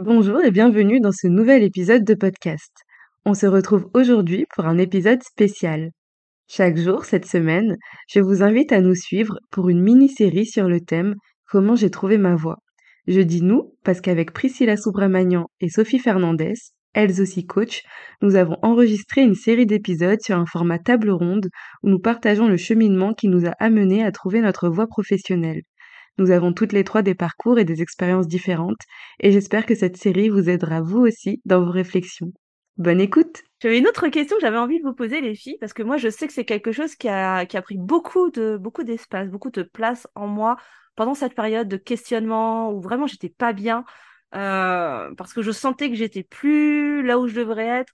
Bonjour et bienvenue dans ce nouvel épisode de podcast. On se retrouve aujourd'hui pour un épisode spécial. Chaque jour cette semaine, je vous invite à nous suivre pour une mini-série sur le thème Comment j'ai trouvé ma voix. Je dis nous parce qu'avec Priscilla Subramanian et Sophie Fernandez, elles aussi coach, nous avons enregistré une série d'épisodes sur un format table ronde où nous partageons le cheminement qui nous a amenés à trouver notre voie professionnelle. Nous avons toutes les trois des parcours et des expériences différentes, et j'espère que cette série vous aidera vous aussi dans vos réflexions. Bonne écoute J'avais une autre question que j'avais envie de vous poser, les filles, parce que moi, je sais que c'est quelque chose qui a, pris beaucoup de beaucoup d'espace, beaucoup de place en moi pendant cette période de questionnement où vraiment j'étais pas bien, euh, parce que je sentais que j'étais plus là où je devrais être,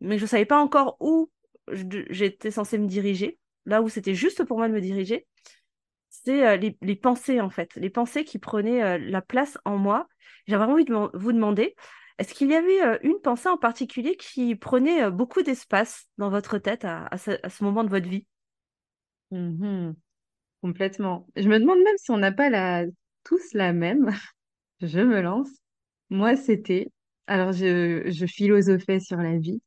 mais je savais pas encore où j'étais censée me diriger, là où c'était juste pour moi de me diriger euh, les, pensées, en fait, les pensées qui prenaient euh, la place en moi. J'avais envie de vous demander, est-ce qu'il y avait euh, une pensée en particulier qui prenait beaucoup d'espace dans votre tête à, ce, moment de votre vie? Mmh Complètement. Je me demande même si on n'a pas la... tous la même. je me lance. Moi, c'était... Alors, je, je philosophais sur la vie.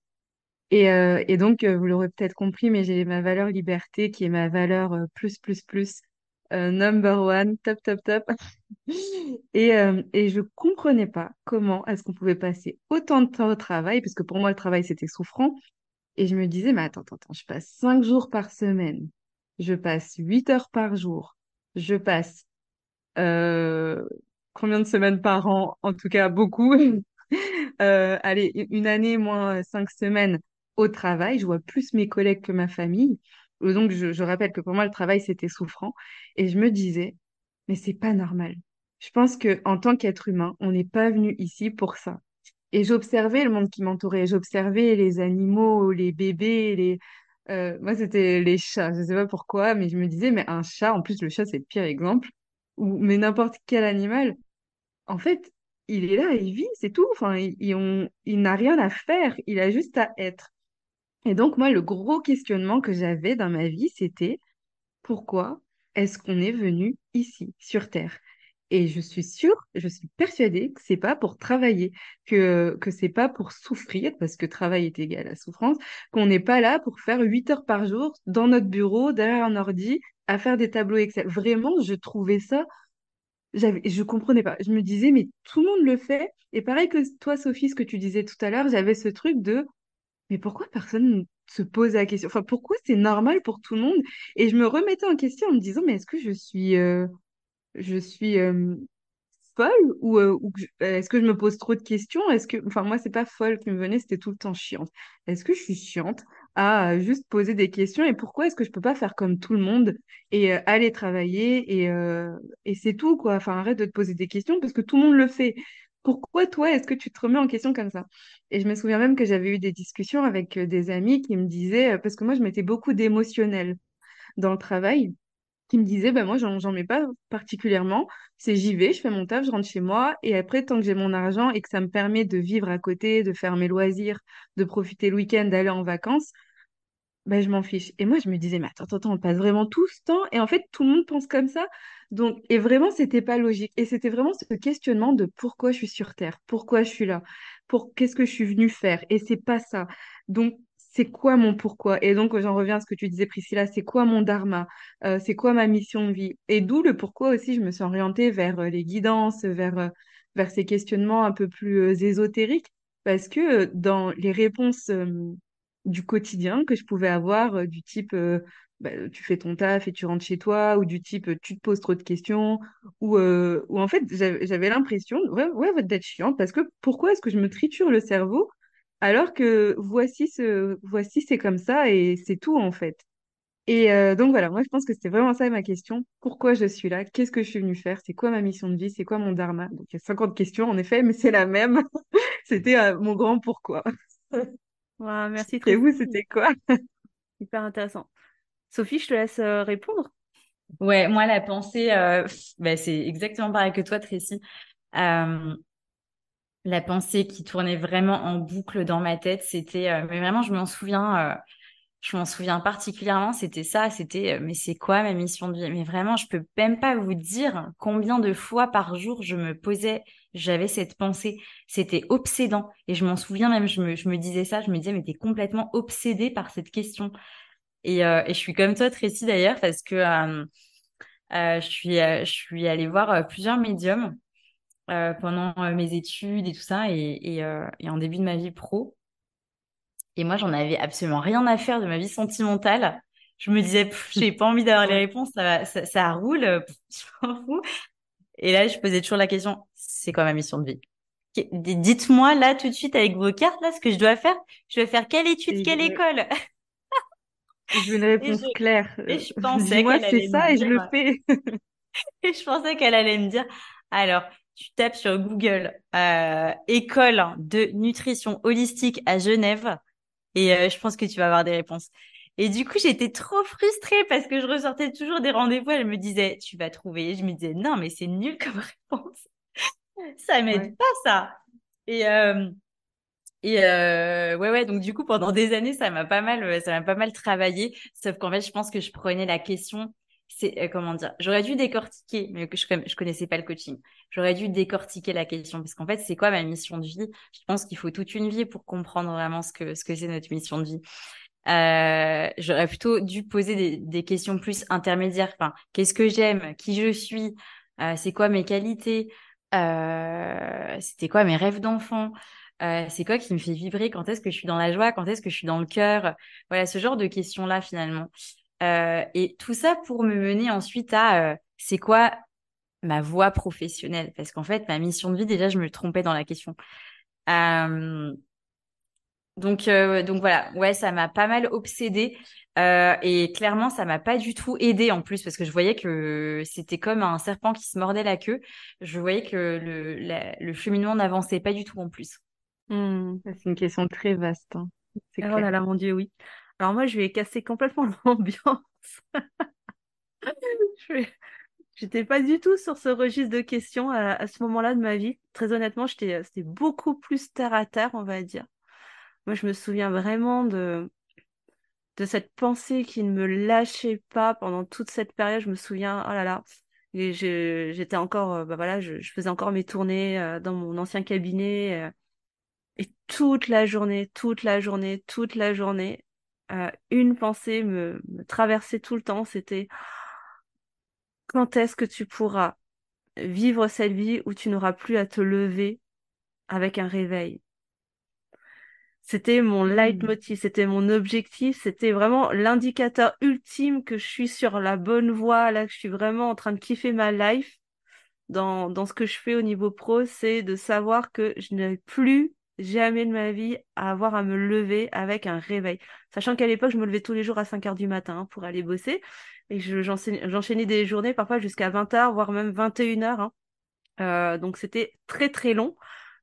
Et, et donc, vous l'aurez peut-être compris, mais j'ai ma valeur liberté qui est ma valeur plus, plus, plus euh, number one, top, top, top. Et, euh, et je comprenais pas comment est-ce qu'on pouvait passer autant de temps au travail, parce que pour moi, le travail, c'était souffrant. Et je me disais, mais attends, attends, attends, je passe cinq jours par semaine, je passe huit heures par jour, je passe euh, combien de semaines par an? En tout cas, beaucoup. Euh, allez, une année moins cinq semaines au travail, je vois plus mes collègues que ma famille. Donc, je, rappelle que pour moi, le travail, c'était souffrant. Et je me disais, mais c'est pas normal. Je pense que en tant qu'être humain, on n'est pas venu ici pour ça. Et j'observais le monde qui m'entourait. J'observais les animaux, les bébés, les... Euh, moi, c'était les chats. Je sais pas pourquoi, mais je me disais, mais un chat, en plus, le chat, c'est le pire exemple, ou mais n'importe quel animal, en fait, il est là, il vit, c'est tout. Enfin, il n'a rien à faire, il a juste à être. Et donc, moi, le gros questionnement que j'avais dans ma vie, c'était pourquoi est-ce qu'on est venu ici, sur Terre? Et je suis sûre, je suis persuadée que c'est pas pour travailler, que, que c'est pas pour souffrir, parce que travail est égal à souffrance, qu'on n'est pas là pour faire 8 heures par jour dans notre bureau, derrière un ordi, à faire des tableaux Excel. Vraiment, je trouvais ça, j'avais, je comprenais pas. Je me disais, mais tout le monde le fait. Et pareil que toi, Sophie, ce que tu disais tout à l'heure, j'avais ce truc de mais pourquoi personne se pose la question? Enfin, pourquoi c'est normal pour tout le monde? Et je me remettais en question en me disant, mais est-ce que je suis, euh, je suis folle ou, est-ce que je me pose trop de questions? Est-ce que, enfin, moi, c'est pas folle qui me venait, c'était tout le temps chiante. Est-ce que je suis chiante à juste poser des questions et pourquoi est-ce que je peux pas faire comme tout le monde et aller travailler et, et c'est tout, quoi? Enfin, arrête de te poser des questions parce que tout le monde le fait pourquoi toi, est-ce que tu te remets en question comme ça? Et je me souviens même que j'avais eu des discussions avec euh, des amis qui me disaient, euh, parce que moi, je mettais beaucoup d'émotionnel dans le travail, qui me disaient, bah, moi, j'en mets pas particulièrement. C'est j'y vais, je fais mon taf, je rentre chez moi, et après, tant que j'ai mon argent et que ça me permet de vivre à côté, de faire mes loisirs, de profiter le week-end, d'aller en vacances, ben, je m'en fiche. Et moi, je me disais, mais attends, attends, on passe vraiment tout ce temps. Et en fait, tout le monde pense comme ça. Donc, et vraiment, c'était pas logique. Et c'était vraiment ce questionnement de pourquoi je suis sur Terre, pourquoi je suis là, pour qu'est-ce que je suis venue faire? Et c'est pas ça. Donc, c'est quoi mon pourquoi? Et donc, j'en reviens à ce que tu disais, Priscilla, c'est quoi mon dharma? Euh, c'est quoi ma mission de vie? Et d'où le pourquoi aussi, je me suis orientée vers euh, les guidances, vers, euh, vers ces questionnements un peu plus ésotériques. Parce que dans les réponses du quotidien que je pouvais avoir, euh, du type euh, bah, tu fais ton taf et tu rentres chez toi, ou du type tu te poses trop de questions, ou, euh, ou en fait j'avais l'impression, ouais, ouais, d'être chiante, parce que pourquoi est-ce que je me triture le cerveau alors que voici ce, voici c'est comme ça et c'est tout en fait. Et donc voilà, moi je pense que c'était vraiment ça ma question. Pourquoi je suis là? Qu'est-ce que je suis venue faire? C'est quoi ma mission de vie? C'est quoi mon dharma? Donc il y a 50 questions en effet, mais c'est la même. C'était mon grand pourquoi. merci Et vous, c'était quoi? Hyper intéressant. Sophie, je te laisse euh, répondre. Ouais, moi, la pensée, euh, bah, c'est exactement pareil que toi, Tracy. Euh, la pensée qui tournait vraiment en boucle dans ma tête, c'était, mais vraiment, je m'en souviens, je m'en souviens particulièrement, c'était ça, c'était, mais c'est quoi ma mission de vie? Mais vraiment, je peux même pas vous dire combien de fois par jour je me posais j'avais cette pensée. C'était obsédant. Et je m'en souviens même, je me, je me disais ça, je me disais, mais t'es complètement obsédée par cette question. Et, euh, et je suis comme toi, Tracy, d'ailleurs, parce que euh, euh, je, suis, je suis allée voir plusieurs médiums pendant mes études et tout ça, et, et, et, en début de ma vie pro. Et moi, j'en avais absolument rien à faire de ma vie sentimentale. Je me disais, j'ai pas envie d'avoir les réponses, ça, ça, ça roule, je m'en fous. Et là, je posais toujours la question, c'est quoi ma mission de vie? Dites-moi là tout de suite avec vos cartes là ce que je dois faire. Je vais faire quelle étude, quelle école? Je veux une réponse claire. Et je pensais qu'elle c'est ça et je le fais. et je pensais qu'elle allait me dire alors tu tapes sur Google euh, école de nutrition holistique à Genève et euh, je pense que tu vas avoir des réponses. Et du coup, j'étais trop frustrée parce que je ressortais toujours des rendez-vous. Elle me disait, tu vas trouver. je me disais, non, mais c'est nul comme réponse. ça m'aide pas, ça. Et, euh, et euh, ouais, ouais. Donc, du coup, pendant des années, ça m'a pas mal, ça m'a pas mal travaillé. Sauf qu'en fait, je pense que je prenais la question. C'est euh, comment dire J'aurais dû décortiquer, mais que je, je connaissais pas le coaching. J'aurais dû décortiquer la question parce qu'en fait, c'est quoi ma mission de vie? Je pense qu'il faut toute une vie pour comprendre vraiment ce que ce que c'est notre mission de vie. Euh, j'aurais plutôt dû poser des, questions plus intermédiaires. Qu'est-ce que j'aime? Qui je suis? Euh, C'est quoi mes qualités? Euh, C'était quoi mes rêves d'enfant? C'est quoi qui me fait vibrer? Quand est-ce que je suis dans la joie? Quand est-ce que je suis dans le cœur? Voilà, ce genre de questions-là finalement. Et tout ça pour me mener ensuite à c'est quoi ma voie professionnelle? Parce qu'en fait, ma mission de vie, déjà, je me trompais dans la question. Donc, euh, donc voilà, ouais, ça m'a pas mal obsédée. Euh, et clairement, ça m'a pas du tout aidé en plus parce que je voyais que c'était comme un serpent qui se mordait la queue. Je voyais que le, le cheminement n'avançait pas du tout en plus. Hmm. C'est une question très vaste. Hein. Oh là là, mon Dieu, oui. Alors moi, je vais casser complètement l'ambiance. J'étais pas du tout sur ce registre de questions à, à ce moment-là de ma vie. Très honnêtement, j'étais, c'était beaucoup plus terre à terre, on va dire. Moi, je me souviens vraiment de, cette pensée qui ne me lâchait pas pendant toute cette période. Je me souviens, oh là là, j'étais encore, euh, bah voilà, je, faisais encore mes tournées euh, dans mon ancien cabinet. Euh, et toute la journée, toute la journée, toute la journée, une pensée me traversait tout le temps. C'était quand est-ce que tu pourras vivre cette vie où tu n'auras plus à te lever avec un réveil? C'était mon mmh. leitmotiv, c'était mon objectif, c'était vraiment l'indicateur ultime que je suis sur la bonne voie, là, que je suis vraiment en train de kiffer ma life dans, dans ce que je fais au niveau pro, c'est de savoir que je n'ai plus jamais de ma vie à avoir à me lever avec un réveil. Sachant qu'à l'époque, je me levais tous les jours à 5 heures du matin pour aller bosser et j'enchaînais des journées parfois jusqu'à 20 heures, voire même 21 heures. Hein. Euh, donc c'était très très long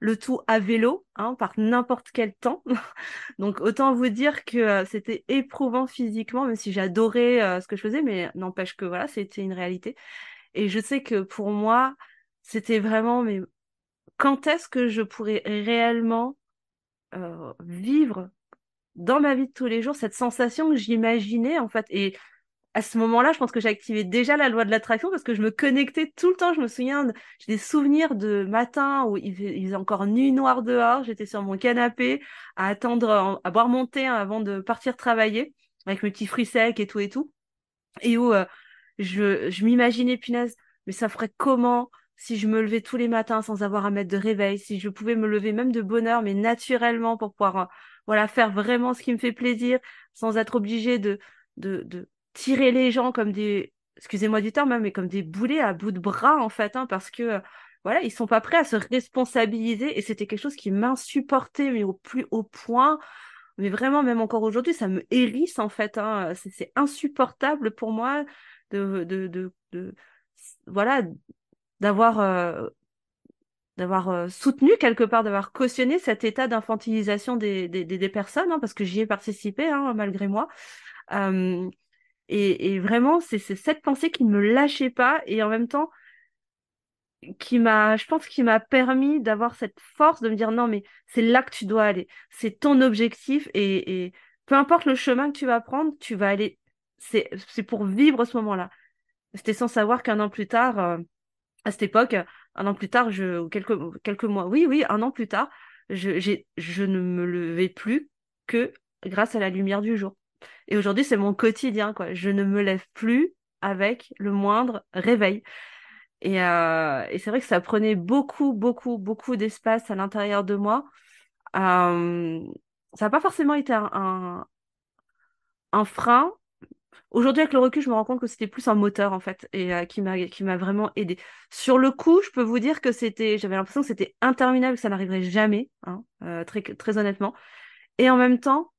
le tout à vélo, hein, par n'importe quel temps. Donc autant vous dire que euh, c'était éprouvant physiquement, même si j'adorais euh, ce que je faisais, mais n'empêche que voilà, c'était une réalité. Et je sais que pour moi, c'était vraiment, mais quand est-ce que je pourrais réellement euh, vivre dans ma vie de tous les jours cette sensation que j'imaginais en fait? Et à ce moment-là, je pense que activé déjà la loi de l'attraction parce que je me connectais tout le temps. Je me souviens, j'ai des souvenirs de matin où il, faisait encore nuit noire dehors. J'étais sur mon canapé à attendre, à boire mon thé avant de partir travailler avec mes petits fruits secs et tout et tout. Et où euh, je, je m'imaginais, punaise, mais ça ferait comment si je me levais tous les matins sans avoir à mettre de réveil, si je pouvais me lever même de bonne heure, mais naturellement pour pouvoir, euh, voilà, faire vraiment ce qui me fait plaisir sans être obligé de, de, de tirer les gens comme des, excusez-moi du terme, hein, mais comme des boulets à bout de bras, en fait, hein, parce que, euh, voilà, ils sont pas prêts à se responsabiliser et c'était quelque chose qui m'insupportait, mais au plus haut point. Mais vraiment, même encore aujourd'hui, ça me hérisse, en fait. Hein, c'est insupportable pour moi de, de, de, voilà, d'avoir, euh, d'avoir euh, soutenu quelque part, d'avoir cautionné cet état d'infantilisation des, des, des, personnes, hein, parce que j'y ai participé, hein, malgré moi. Et, vraiment, c'est cette pensée qui ne me lâchait pas et en même temps, qui m'a, je pense, qui m'a permis d'avoir cette force de me dire non, mais c'est là que tu dois aller. C'est ton objectif et, peu importe le chemin que tu vas prendre, tu vas aller. C'est pour vivre ce moment-là. C'était sans savoir qu'un an plus tard, euh, à cette époque, un an plus tard, je, quelques, quelques mois, oui, oui, un an plus tard, je, ne me levais plus que grâce à la lumière du jour. Et aujourd'hui, c'est mon quotidien, quoi. Je ne me lève plus avec le moindre réveil. Et, euh, c'est vrai que ça prenait beaucoup, beaucoup, beaucoup d'espace à l'intérieur de moi. Euh, ça n'a pas forcément été un, frein, Aujourd'hui, avec le recul, je me rends compte que c'était plus un moteur, en fait, et euh, qui m'a vraiment aidé. Sur le coup, je peux vous dire que c'était, j'avais l'impression que c'était interminable, que ça n'arriverait jamais, hein, très honnêtement. Et en même temps,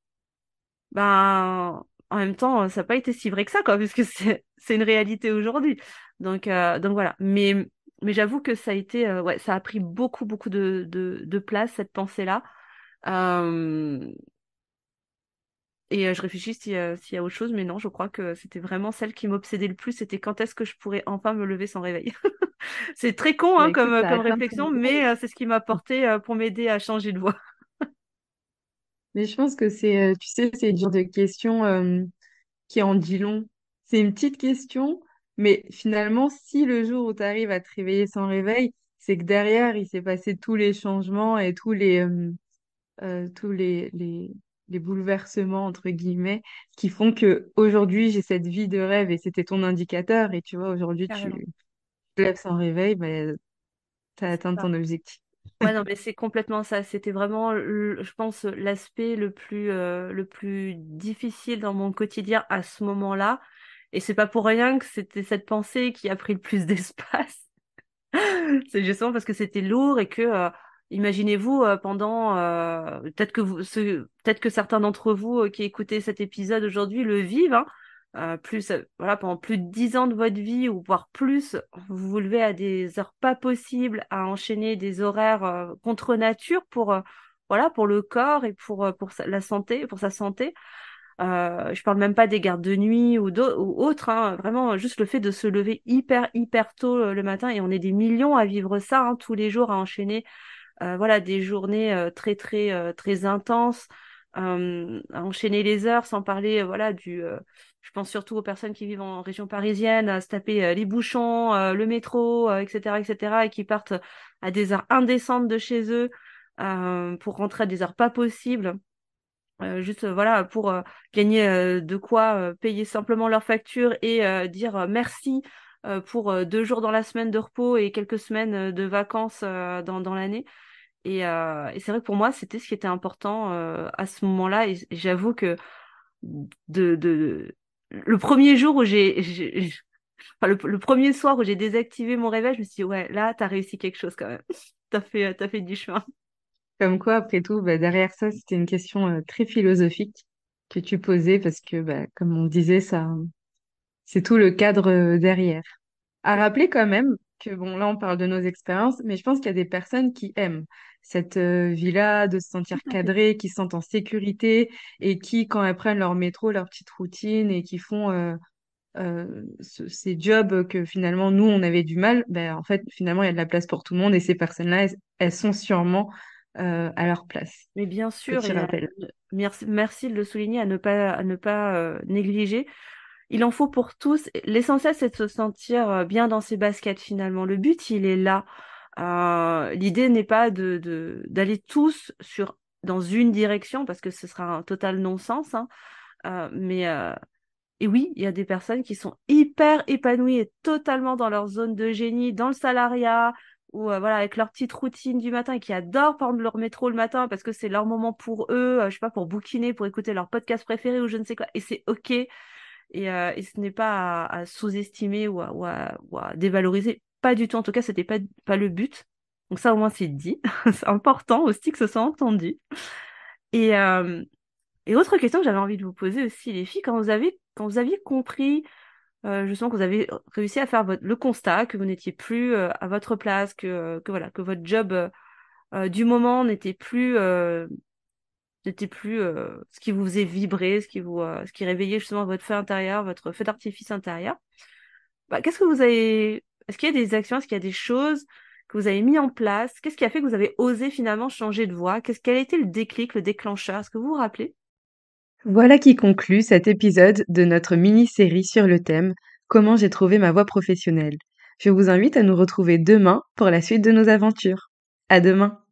ben, en même temps, ça n'a pas été si vrai que ça, quoi, puisque c'est une réalité aujourd'hui. Donc, euh, donc voilà. Mais, mais j'avoue que ça a été, ouais, ça a pris beaucoup, beaucoup de, de, de place, cette pensée-là. Et je réfléchis s'il y, a autre chose, mais non, je crois que c'était vraiment celle qui m'obsédait le plus, c'était quand est-ce que je pourrais enfin me lever sans réveil? c'est très con hein, comme, comme réflexion, mais c'est ce qui m'a porté pour m'aider à changer de voix. Mais je pense que c'est, tu sais, c'est une genre de question qui en dit long. C'est une petite question, mais finalement, si le jour où tu arrives à te réveiller sans réveil, c'est que derrière, il s'est passé tous les changements et tous les, tous les, les, les bouleversements entre guillemets qui font que aujourd'hui j'ai cette vie de rêve et c'était ton indicateur. Et tu vois aujourd'hui tu te lèves sans réveil ben tu as atteint ton objectif ouais non mais c'est complètement ça. C'était vraiment je pense l'aspect le plus euh, le plus difficile dans mon quotidien à ce moment-là. Et c'est pas pour rien que c'était cette pensée qui a pris le plus d'espace. C'est justement parce que c'était lourd et que euh, Imaginez-vous euh, pendant euh, peut-être que vous, peut-être que certains d'entre vous euh, qui écoutez cet épisode aujourd'hui le vivent. Hein, plus voilà pendant plus de dix ans de votre vie ou voire plus, vous vous levez à des heures pas possibles, à enchaîner des horaires contre nature pour voilà pour le corps et pour pour la santé, pour sa santé. Euh, je parle même pas des gardes de nuit ou, ou autres, hein, vraiment juste le fait de se lever hyper hyper tôt le matin et on est des millions à vivre ça hein, tous les jours à enchaîner euh, voilà, des journées euh, très très euh, très intenses, à enchaîner les heures, sans parler voilà du je pense surtout aux personnes qui vivent en région parisienne, à se taper les bouchons, le métro, etc., etc., et qui partent à des heures indécentes de chez eux pour rentrer à des heures pas possibles. juste voilà pour gagner de quoi payer simplement leurs factures et dire merci pour deux jours dans la semaine de repos et quelques semaines de vacances dans l'année. Euh, et, c'est vrai que pour moi, c'était ce qui était important euh, à ce moment-là. Et, j'avoue que le premier jour où j'ai. Le, premier soir où j'ai désactivé mon réveil, je me suis dit, ouais, là, t'as réussi quelque chose quand même. t'as fait, as fait du chemin. Comme quoi, après tout, bah, derrière ça, c'était une question euh, très philosophique que tu posais parce que, bah, comme on disait, ça, c'est tout le cadre derrière. À rappeler quand même que, bon, là, on parle de nos expériences, mais je pense qu'il y a des personnes qui aiment cette euh, vie-là, de se sentir cadré, qui se sentent en sécurité et qui, quand elles prennent leur métro, leur petite routine et qui font euh, euh, ces jobs que finalement nous on avait du mal, ben en fait finalement il y a de la place pour tout le monde et ces personnes-là elles, sont sûrement à leur place. Mais bien sûr, merci, merci de le souligner à ne pas à ne pas négliger. Il en faut pour tous. L'essentiel c'est de se sentir bien dans ses baskets finalement. Le but il est là. Euh, l'idée n'est pas de d'aller tous sur dans une direction parce que ce sera un total non-sens. Hein. Euh, mais euh, oui, il y a des personnes qui sont hyper épanouies et totalement dans leur zone de génie, dans le salariat ou voilà avec leur petite routine du matin et qui adorent prendre leur métro le matin parce que c'est leur moment pour eux, je sais pas pour bouquiner, pour écouter leur podcast préféré ou je ne sais quoi. Et c'est ok. Et, et ce n'est pas à, sous-estimer ou, à, dévaloriser. Pas du tout. En tout cas, c'était pas, pas le but. Donc ça, au moins, c'est dit. c'est important aussi que ce soit entendu. Et, euh, et autre question que j'avais envie de vous poser aussi, les filles, quand vous avez, quand vous aviez compris, euh, justement, que vous avez réussi à faire votre, le constat que vous n'étiez plus euh, à votre place, que, que voilà, que votre job du moment n'était plus n'était plus ce qui vous faisait vibrer, ce qui vous, ce qui réveillait justement votre feu intérieur, votre feu d'artifice intérieur. Bah, qu'est-ce que vous avez est-ce qu'il y a des actions, est-ce qu'il y a des choses que vous avez mis en place? Qu'est-ce qui a fait que vous avez osé finalement changer de voie? Qu'est-ce quel a été le déclic, le déclencheur? Est-ce que vous vous rappelez? Voilà qui conclut cet épisode de notre mini-série sur le thème Comment j'ai trouvé ma voie professionnelle. Je vous invite à nous retrouver demain pour la suite de nos aventures. À demain!